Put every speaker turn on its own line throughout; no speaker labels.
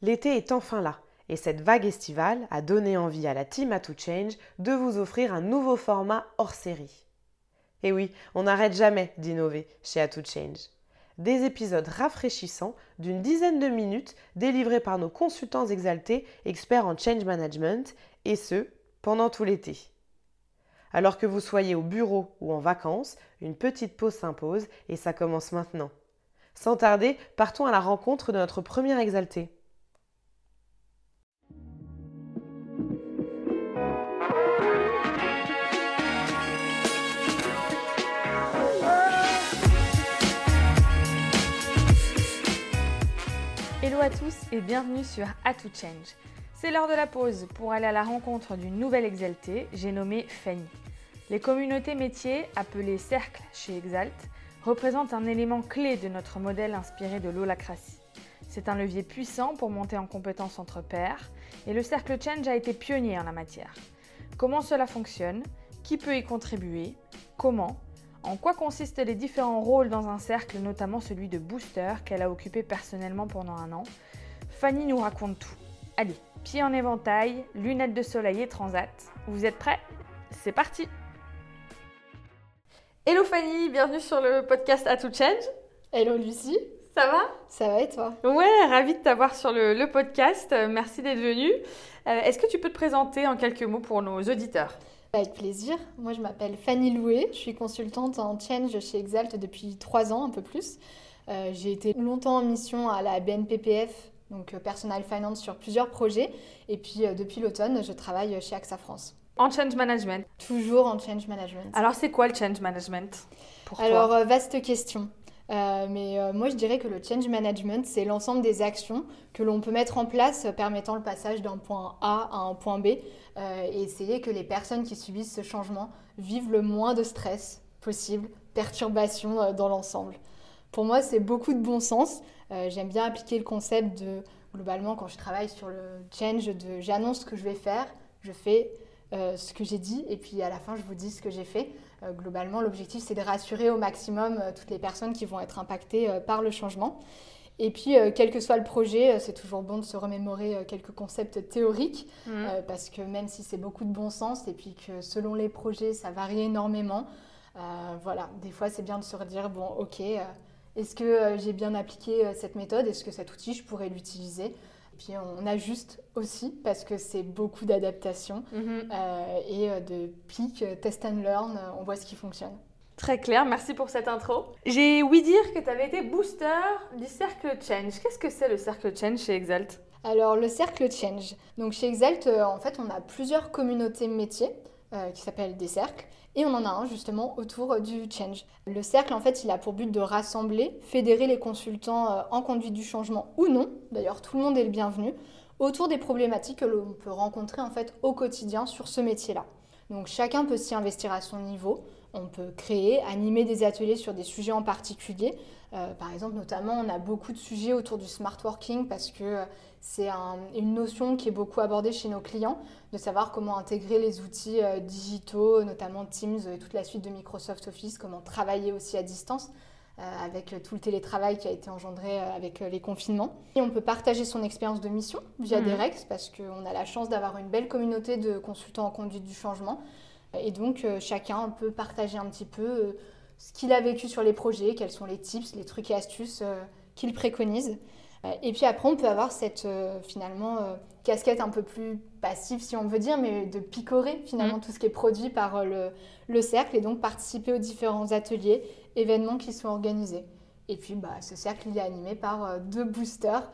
L'été est enfin là, et cette vague estivale a donné envie à la team A to Change de vous offrir un nouveau format hors série. Et oui, on n'arrête jamais d'innover chez A to Change. Des épisodes rafraîchissants d'une dizaine de minutes délivrés par nos consultants exaltés, experts en change management, et ce, pendant tout l'été. Alors que vous soyez au bureau ou en vacances, une petite pause s'impose et ça commence maintenant. Sans tarder, partons à la rencontre de notre premier exalté.
À tous et bienvenue sur A to Change. C'est l'heure de la pause pour aller à la rencontre d'une nouvelle exaltée, j'ai nommé Fanny. Les communautés métiers, appelées cercles chez Exalt, représentent un élément clé de notre modèle inspiré de l'holacratie. C'est un levier puissant pour monter en compétences entre pairs et le cercle Change a été pionnier en la matière. Comment cela fonctionne? Qui peut y contribuer? Comment? En quoi consistent les différents rôles dans un cercle, notamment celui de booster qu'elle a occupé personnellement pendant un an? Fanny nous raconte tout. Allez, pieds en éventail, lunettes de soleil et transat. Vous êtes prêts? C'est parti Hello Fanny, bienvenue sur le podcast A to Change.
Hello Lucie.
Ça va?
Ça va et toi?
Ouais, ravie de t'avoir sur le, podcast. Merci d'être venue. Euh, est-ce que tu peux te présenter en quelques mots pour nos auditeurs?
Avec plaisir. Moi, je m'appelle Fanny Loué. Je suis consultante en change chez Exalt depuis trois ans, un peu plus. Euh, j'ai été longtemps en mission à la BNPPF, donc euh, Personal Finance, sur plusieurs projets. Et puis, euh, depuis l'automne, je travaille chez AXA France.
En change management
Toujours en change management.
Alors, c'est quoi le change management
pour Alors, vaste question. Mais moi, je dirais que le change management, c'est l'ensemble des actions que l'on peut mettre en place permettant le passage d'un point A à un point B euh, et essayer que les personnes qui subissent ce changement vivent le moins de stress possible, perturbation euh, dans l'ensemble. Pour moi, c'est beaucoup de bon sens. Euh, j'aime bien appliquer le concept de, globalement, quand je travaille sur le change, j'annonce ce que je vais faire, je fais ce que j'ai dit, et puis à la fin, je vous dis ce que j'ai fait. Globalement, l'objectif, c'est de rassurer au maximum toutes les personnes qui vont être impactées par le changement. Et puis, euh, quel que soit le projet, euh, c'est toujours bon de se remémorer euh, quelques concepts théoriques, mmh. parce que même si c'est beaucoup de bon sens, et puis que selon les projets, ça varie énormément, voilà, des fois, c'est bien de se redire, bon, ok, est-ce que j'ai bien appliqué cette méthode? Est-ce que cet outil, je pourrais l'utiliser? Puis, on ajuste aussi, parce que c'est beaucoup d'adaptation mmh. et de pic, test and learn, on voit ce qui fonctionne.
Très clair, merci pour cette intro. J'ai ouï dire que tu avais été booster du Cercle Change. Qu'est-ce que c'est le Cercle Change chez Exalt?
Alors le Cercle Change, donc chez Exalt, euh, en fait, on a plusieurs communautés métiers euh, qui s'appellent des cercles. Et on en a un justement autour du change. Le cercle, en fait, il a pour but de rassembler, fédérer les consultants euh, en conduite du changement ou non, d'ailleurs tout le monde est le bienvenu, autour des problématiques que l'on peut rencontrer en fait au quotidien sur ce métier-là. Donc chacun peut s'y investir à son niveau. On peut créer, animer des ateliers sur des sujets en particulier. Euh, par exemple, notamment, on a beaucoup de sujets autour du smart working parce que euh, c'est une notion qui est beaucoup abordée chez nos clients, de savoir comment intégrer les outils euh, digitaux, notamment Teams et toute la suite de Microsoft Office, comment travailler aussi à distance avec tout le télétravail qui a été engendré avec les confinements. Et on peut partager son expérience de mission via des mmh. REX parce qu'on a la chance d'avoir une belle communauté de consultants en conduite du changement. Et donc, euh, chacun peut partager un petit peu euh, ce qu'il a vécu sur les projets, quels sont les tips, les trucs et astuces euh, qu'il préconise. Et puis après, on peut avoir cette finalement casquette un peu plus passive, si on veut dire, mais de picorer finalement mm. tout ce qui est produit par le, le, cercle et donc participer aux différents ateliers, événements qui sont organisés. Et puis, bah, ce cercle, il est animé par deux boosters,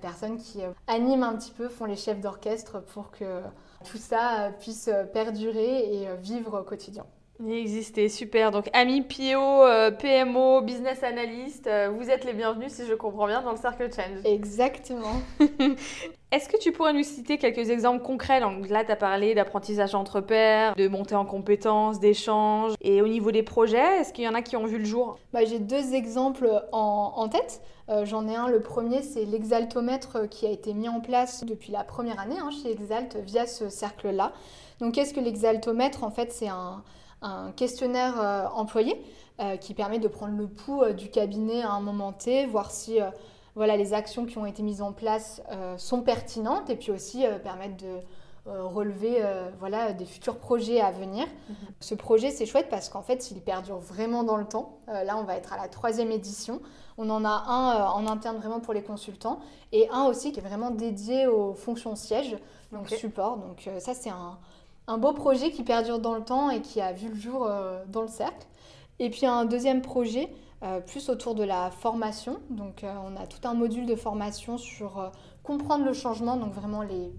personnes qui animent un petit peu, font les chefs d'orchestre pour que tout ça euh, puisse euh, perdurer et euh, vivre au quotidien.
Il existait, super. Donc, amis PO, PMO, business analyst, vous êtes les bienvenus si je comprends bien dans le Cercle Change.
Exactement.
Est-ce que tu pourrais nous citer quelques exemples concrets? Donc là, tu as parlé d'apprentissage entre pairs, de montée en compétences, d'échanges. Et au niveau des projets, est-ce qu'il y en a qui ont vu le jour?
Bah, J'ai deux exemples en, en tête. Euh, j'en ai un, le premier, c'est l'exaltomètre qui a été mis en place depuis la première année hein, chez Exalt via ce cercle-là. Donc qu'est-ce que l'exaltomètre? En fait, c'est un, questionnaire euh, employé euh, qui permet de prendre le pouls du cabinet à un moment T, voir si voilà, les actions qui ont été mises en place sont pertinentes et puis aussi permettent de relever voilà, des futurs projets à venir. Mhm. Ce projet, c'est chouette parce qu'en fait, il perdure vraiment dans le temps. là, on va être à la troisième édition. On en a un en interne vraiment pour les consultants et un aussi qui est vraiment dédié aux fonctions sièges, donc support. Donc ça, c'est un, un beau projet qui perdure dans le temps et qui a vu le jour dans le cercle. Et puis un deuxième projet, euh, plus autour de la formation. Donc euh, on a tout un module de formation sur euh, comprendre le changement, donc vraiment les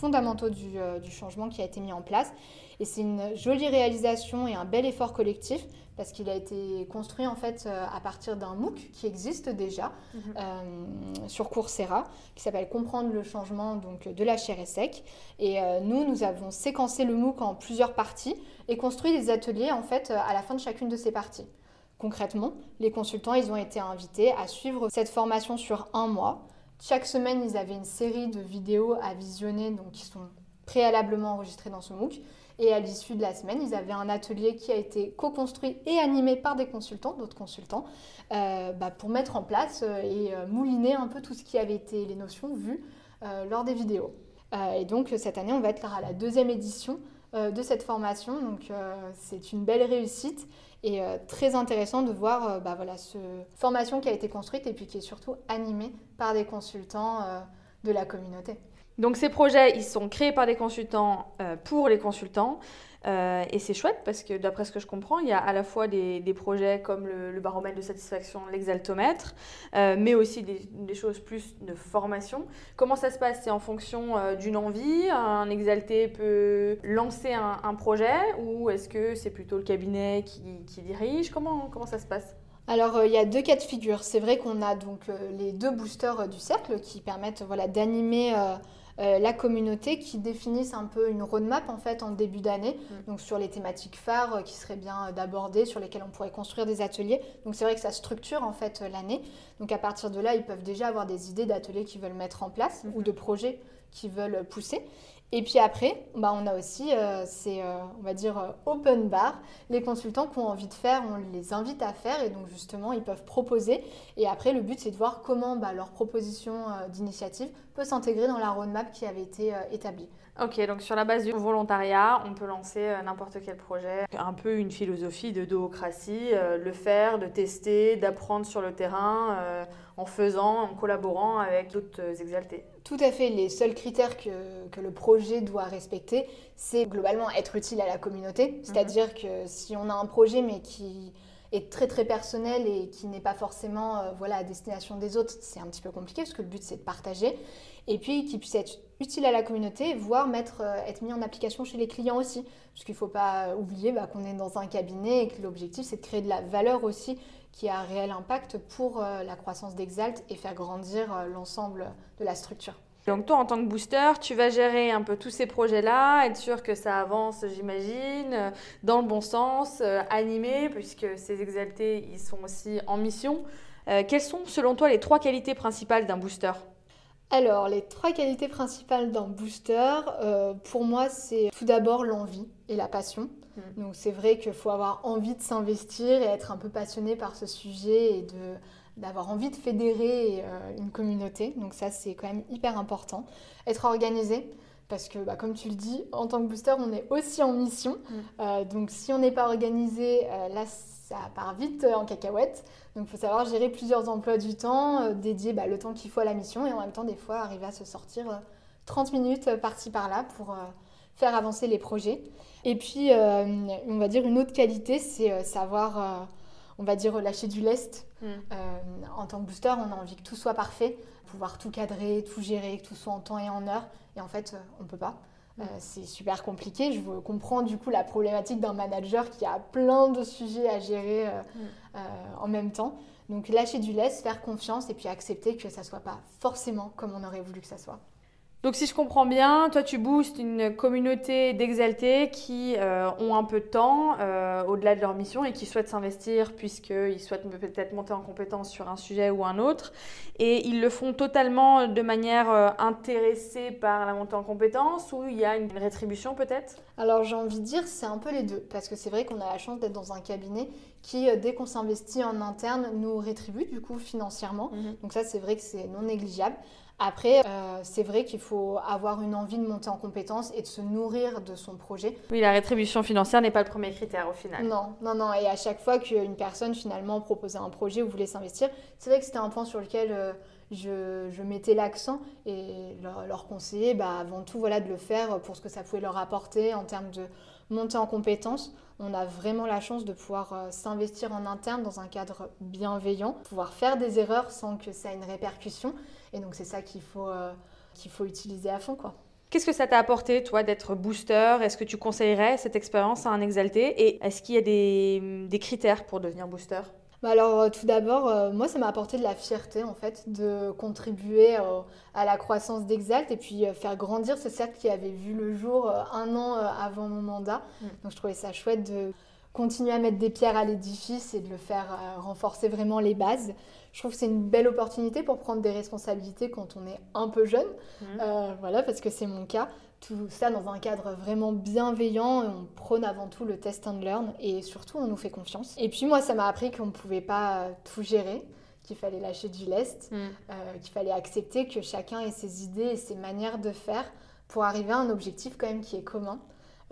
fondamentaux du, du, changement qui a été mis en place. Et c'est une jolie réalisation et un bel effort collectif parce qu'il a été construit en fait à partir d'un MOOC qui existe déjà mhm. sur Coursera qui s'appelle Comprendre le changement donc de la chair et sec. Et nous, nous avons séquencé le MOOC en plusieurs parties et construit des ateliers en fait à la fin de chacune de ces parties. Concrètement, les consultants, ils ont été invités à suivre cette formation sur un mois. Chaque semaine, ils avaient une série de vidéos à visionner, donc qui sont préalablement enregistrées dans ce MOOC. Et à l'issue de la semaine, ils avaient un atelier qui a été co-construit et animé par des consultants, d'autres consultants, euh, bah, pour mettre en place euh, et euh, mouliner un peu tout ce qui avait été les notions vues lors des vidéos. et donc cette année, on va être là à la deuxième édition de cette formation. Donc c'est une belle réussite. Et euh, très intéressant de voir euh, bah, voilà, cette formation qui a été construite et puis qui est surtout animée par des consultants euh, de la communauté.
Donc ces projets, ils sont créés par des consultants pour les consultants. Euh, et c'est chouette parce que d'après ce que je comprends, il y a à la fois des, projets comme le, baromètre de satisfaction, l'exaltomètre, euh, mais aussi des, choses plus de formation. Comment ça se passe? C'est en fonction euh, d'une envie? Un exalté peut lancer un, projet? Ou est-ce que c'est plutôt le cabinet qui, dirige? Comment, comment ça se passe?
Alors, il y a deux cas de figure. C'est vrai qu'on a donc les deux boosters du cercle qui permettent voilà, d'animer euh, la communauté qui définissent un peu une roadmap en fait en début d'année, mm. donc sur les thématiques phares euh, qui seraient bien euh, d'aborder, sur lesquelles on pourrait construire des ateliers. Donc c'est vrai que ça structure en fait l'année. Donc à partir de là, ils peuvent déjà avoir des idées d'ateliers qu'ils veulent mettre en place mm-hmm. ou de projets qu'ils veulent pousser. Et puis après, bah, on a aussi euh, ces, euh, on va dire, euh, open bar. Les consultants qui ont envie de faire, on les invite à faire et donc justement, ils peuvent proposer. Et après, le but, c'est de voir comment bah, leur proposition d'initiative peut s'intégrer dans la roadmap qui avait été établie.
Ok, donc sur la base du volontariat, on peut lancer n'importe quel projet. Un peu une philosophie de doocratie, le faire, de tester, d'apprendre sur le terrain, en faisant, en collaborant avec d'autres exaltés.
Tout à fait. Les seuls critères que, que le projet doit respecter, c'est globalement être utile à la communauté. Mhm. C'est-à-dire que si on a un projet mais qui est très très personnel et qui n'est pas forcément euh, voilà, à destination des autres, c'est un petit peu compliqué parce que le but c'est de partager. Et puis qui puisse être utile à la communauté, voire mettre, euh, être mis en application chez les clients aussi. Parce qu'il ne faut pas oublier bah, qu'on est dans un cabinet et que l'objectif c'est de créer de la valeur aussi qui a un réel impact pour euh, la croissance d'Exalt et faire grandir euh, l'ensemble de la structure.
Donc toi, en tant que booster, tu vas gérer un peu tous ces projets-là, être sûr que ça avance, j'imagine, dans le bon sens, animé, puisque ces exaltés, ils sont aussi en mission. quelles sont, selon toi, les trois qualités principales d'un booster?
Alors, les trois qualités principales d'un booster, pour moi, c'est tout d'abord l'envie et la passion. Mm. Donc c'est vrai qu'il faut avoir envie de s'investir et être un peu passionné par ce sujet et de d'avoir envie de fédérer euh, une communauté. Donc ça c'est quand même hyper important. Être organisé. Parce que, bah, comme tu le dis, en tant que booster, on est aussi en mission. Mm. Euh, donc, si on n'est pas organisé, euh, là, ça part vite en cacahuète. Donc, il faut savoir gérer plusieurs emplois du temps, dédier bah, le temps qu'il faut à la mission et en même temps, des fois, arriver à se sortir 30 minutes par-ci par-là pour faire avancer les projets. Et puis, euh, on va dire une autre qualité, c'est euh, savoir, euh, on va dire, lâcher du lest. Mm. en tant que booster, on a envie que tout soit parfait, pouvoir tout cadrer, tout gérer, que tout soit en temps et en heure. Et en fait, on ne peut pas. Mm. c'est super compliqué. Je comprends du coup la problématique d'un manager qui a plein de sujets à gérer mm. en même temps. Donc lâcher du lest, faire confiance et puis accepter que ça ne soit pas forcément comme on aurait voulu que ça soit.
Donc si je comprends bien, toi tu boostes une communauté d'exaltés qui euh, ont un peu de temps euh, au-delà de leur mission et qui souhaitent s'investir puisqu'ils souhaitent peut-être monter en compétence sur un sujet ou un autre. Et ils le font totalement de manière euh, intéressée par la montée en compétence ou il y a une rétribution peut-être?
Alors j'ai envie de dire c'est un peu les deux parce que c'est vrai qu'on a la chance d'être dans un cabinet qui, dès qu'on s'investit en interne, nous rétribue du coup financièrement.
Mhm.
Donc ça, c'est vrai que c'est non négligeable. Après, euh, c'est vrai qu'il faut avoir une envie de monter en compétence et de se nourrir de son projet.
Oui, la rétribution financière n'est pas le premier critère au final.
Non, non, non. Et à chaque fois qu'une personne finalement proposait un projet ou voulait s'investir, c'est vrai que c'était un point sur lequel euh, je, mettais l'accent et leur, conseiller bah, avant tout voilà, de le faire pour ce que ça pouvait leur apporter en termes de montée en compétences. On a vraiment la chance de pouvoir euh, s'investir en interne dans un cadre bienveillant, pouvoir faire des erreurs sans que ça ait une répercussion. Et donc c'est ça qu'il faut, euh, faut utiliser à fond. quoi.
Qu'est-ce que ça t'a apporté, toi, d'être booster? Est-ce que tu conseillerais cette expérience à un exalté? Et est-ce qu'il y a des, des critères pour devenir booster?
Bah alors euh, tout d'abord, euh, moi ça m'a apporté de la fierté en fait de contribuer euh, à la croissance d'Exalt et puis euh, faire grandir ce cercle qui avait vu le jour un an avant mon mandat.
Mm.
Donc je trouvais ça chouette de continuer à mettre des pierres à l'édifice et de le faire renforcer vraiment les bases. Je trouve que c'est une belle opportunité pour prendre des responsabilités quand on est un peu jeune. Euh, voilà, parce que c'est mon cas. Tout ça dans un cadre vraiment bienveillant. On prône avant tout le test and learn et surtout on nous fait confiance. Et puis moi, ça m'a appris qu'on ne pouvait pas tout gérer, qu'il fallait lâcher du lest,
Mhm.
euh, qu'il fallait accepter que chacun ait ses idées et ses manières de faire pour arriver à un objectif quand même qui est commun.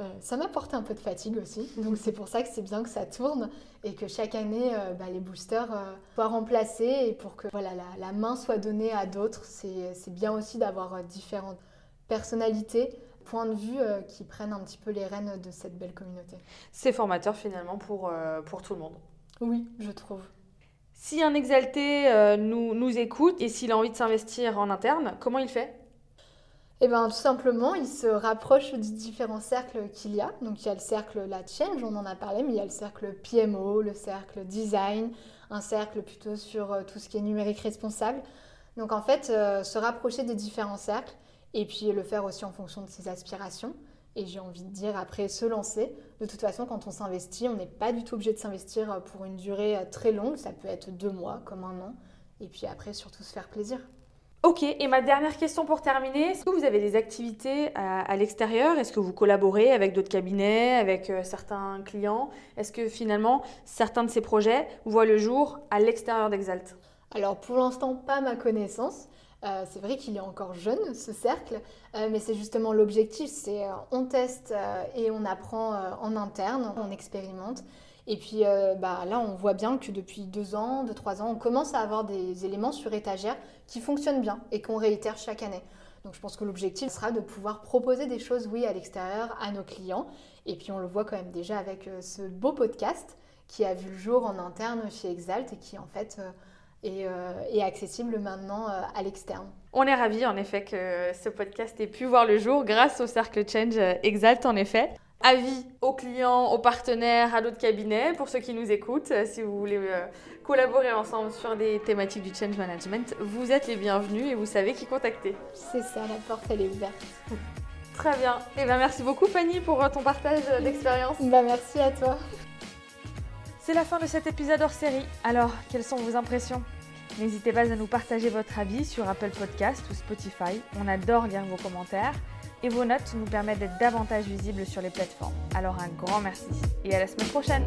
Euh, ça m'a porté un peu de fatigue aussi, donc c'est pour ça que c'est bien que ça tourne et que chaque année euh, bah, les boosters euh, soient remplacés et pour que voilà, la, la main soit donnée à d'autres. C'est bien aussi d'avoir différentes personnalités, points de vue euh, qui prennent un petit peu les rênes de cette belle communauté.
C'est formateur finalement pour, euh, pour tout le monde.
Oui, je trouve.
Si un exalté euh, nous, nous écoute et s'il a envie de s'investir en interne, comment il fait?
Eh bien, tout simplement, il se rapproche des différents cercles qu'il y a. Donc, il y a le cercle La Change, on en a parlé, mais il y a le cercle PMO, le cercle Design, un cercle plutôt sur tout ce qui est numérique responsable. Donc, en fait, euh, se rapprocher des différents cercles et puis le faire aussi en fonction de ses aspirations. Et j'ai envie de dire, après, se lancer. De toute façon, quand on s'investit, on n'est pas du tout obligé de s'investir euh, pour une durée euh, très longue. Ça peut être deux mois, comme un an. Et puis après, surtout se faire plaisir.
Ok, et ma dernière question pour terminer, est-ce que vous avez des activités à, à l'extérieur? Est-ce que vous collaborez avec d'autres cabinets, avec euh, certains clients? Est-ce que finalement, certains de ces projets voient le jour à l'extérieur d'Exalt?
Alors pour l'instant, pas ma connaissance. Euh, c'est vrai qu'il est encore jeune, ce cercle, euh, mais c'est justement l'objectif, c'est euh, on teste et on apprend en interne, on expérimente. Et puis bah, là, on voit bien que depuis deux ans, deux, trois ans, on commence à avoir des éléments sur étagère qui fonctionnent bien et qu'on réitère chaque année. Donc je pense que l'objectif sera de pouvoir proposer des choses, oui, à l'extérieur, à nos clients. Et puis on le voit quand même déjà avec ce beau podcast qui a vu le jour en interne chez Exalt et qui en fait euh, est accessible maintenant euh, à l'externe.
On est ravis en effet que ce podcast ait pu voir le jour grâce au Cercle Change euh, Exalt en effet. Avis aux clients, aux partenaires, à d'autres cabinets, pour ceux qui nous écoutent, si vous voulez collaborer ensemble sur des thématiques du change management, vous êtes les bienvenus et vous savez qui contacter.
C'est ça, la porte elle est ouverte.
Très bien. Et bien merci beaucoup Fanny pour ton partage d'expérience.
Bah merci à toi.
C'est la fin de cet épisode hors série. Alors, quelles sont vos impressions? N'hésitez pas à nous partager votre avis sur Apple Podcast ou Spotify. On adore lire vos commentaires et vos notes nous permettent d'être davantage visibles sur les plateformes. Alors un grand merci et à la semaine prochaine